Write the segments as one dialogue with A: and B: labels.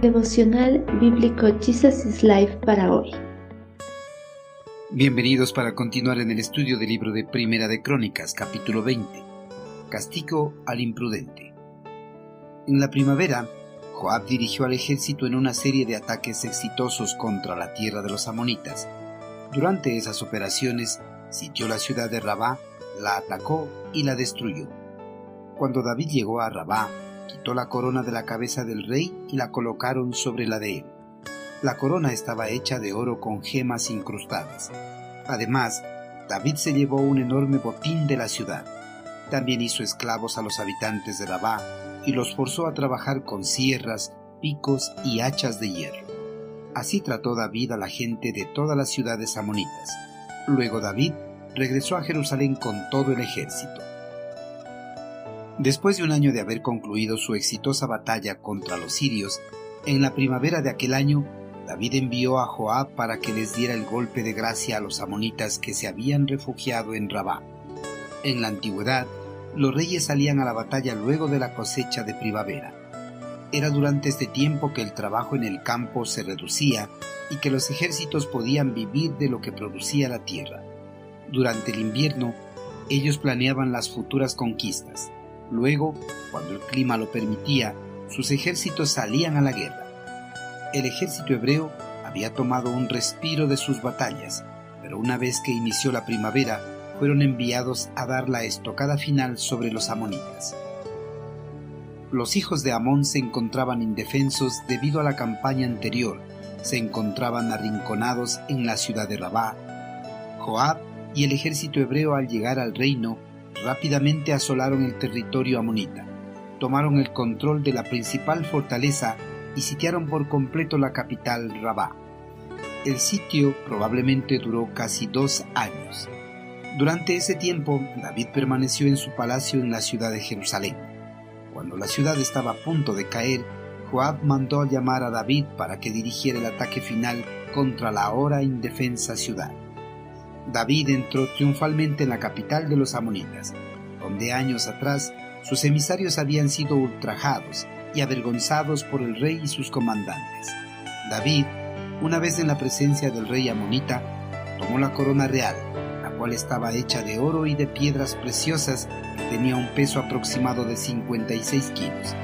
A: Devocional Bíblico Jesus is Life para hoy.
B: Bienvenidos para continuar en el estudio del libro de Primera de Crónicas, capítulo 20. Castigo al imprudente. En la primavera, Joab dirigió al ejército en una serie de ataques exitosos contra la tierra de los amonitas. Durante esas operaciones, sitió la ciudad de Rabá, la atacó y la destruyó. Cuando David llegó a Rabá, quitó la corona de la cabeza del rey y la colocaron sobre la de él. La corona estaba hecha de oro con gemas incrustadas. Además, David se llevó un enorme botín de la ciudad. También hizo esclavos a los habitantes de Rabá y los forzó a trabajar con sierras, picos y hachas de hierro. Así trató David a la gente de todas las ciudades amonitas. Luego David regresó a Jerusalén con todo el ejército. Después de un año de haber concluido su exitosa batalla contra los sirios, en la primavera de aquel año, David envió a Joab para que les diera el golpe de gracia a los amonitas que se habían refugiado en Rabá. En la antigüedad, los reyes salían a la batalla luego de la cosecha de primavera. Era durante este tiempo que el trabajo en el campo se reducía y que los ejércitos podían vivir de lo que producía la tierra. Durante el invierno, ellos planeaban las futuras conquistas. Luego, cuando el clima lo permitía, sus ejércitos salían a la guerra. El ejército hebreo había tomado un respiro de sus batallas, pero una vez que inició la primavera, fueron enviados a dar la estocada final sobre los amonitas. Los hijos de Amón se encontraban indefensos debido a la campaña anterior, se encontraban arrinconados en la ciudad de Rabá. Joab y el ejército hebreo al llegar al reino rápidamente asolaron el territorio amonita, tomaron el control de la principal fortaleza y sitiaron por completo la capital Rabá. El sitio probablemente duró casi dos años. Durante ese tiempo, David permaneció en su palacio en la ciudad de Jerusalén. Cuando la ciudad estaba a punto de caer, Joab mandó a llamar a David para que dirigiera el ataque final contra la ahora indefensa ciudad. David entró triunfalmente en la capital de los amonitas, donde años atrás sus emisarios habían sido ultrajados y avergonzados por el rey y sus comandantes. David, una vez en la presencia del rey amonita, tomó la corona real, la cual estaba hecha de oro y de piedras preciosas que tenía un peso aproximado de 56 kilos.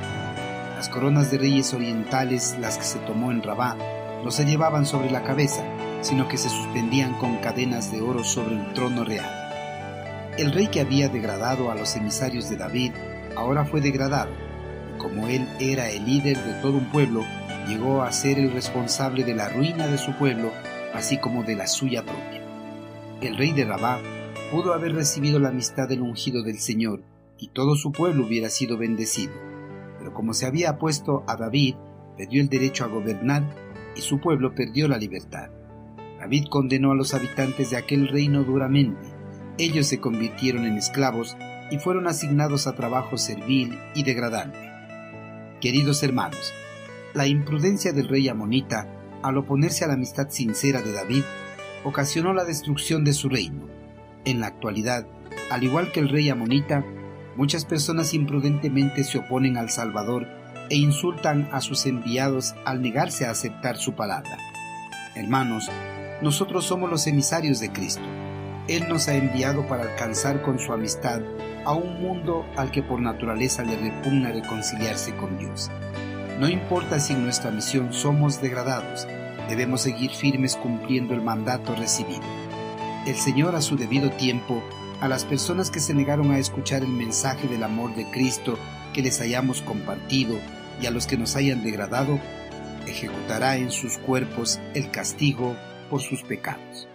B: Las coronas de reyes orientales, las que se tomó en Rabá, no se llevaban sobre la cabeza, sino que se suspendían con cadenas de oro sobre el trono real. El rey que había degradado a los emisarios de David ahora fue degradado, y como él era el líder de todo un pueblo, llegó a ser el responsable de la ruina de su pueblo, así como de la suya propia. El rey de Rabá pudo haber recibido la amistad del ungido del Señor, y todo su pueblo hubiera sido bendecido. Pero como se había puesto a David, perdió el derecho a gobernar y su pueblo perdió la libertad. David condenó a los habitantes de aquel reino duramente. Ellos se convirtieron en esclavos y fueron asignados a trabajo servil y degradante. Queridos hermanos, la imprudencia del rey amonita, al oponerse a la amistad sincera de David, ocasionó la destrucción de su reino. En la actualidad, al igual que el rey amonita, muchas personas imprudentemente se oponen al Salvador e insultan a sus enviados al negarse a aceptar su palabra. Hermanos, nosotros somos los emisarios de Cristo. Él nos ha enviado para alcanzar con su amistad a un mundo al que por naturaleza le repugna reconciliarse con Dios. No importa si en nuestra misión somos degradados, debemos seguir firmes cumpliendo el mandato recibido. El Señor a su debido tiempo, a las personas que se negaron a escuchar el mensaje del amor de Cristo que les hayamos compartido y a los que nos hayan degradado, ejecutará en sus cuerpos el castigo por sus pecados.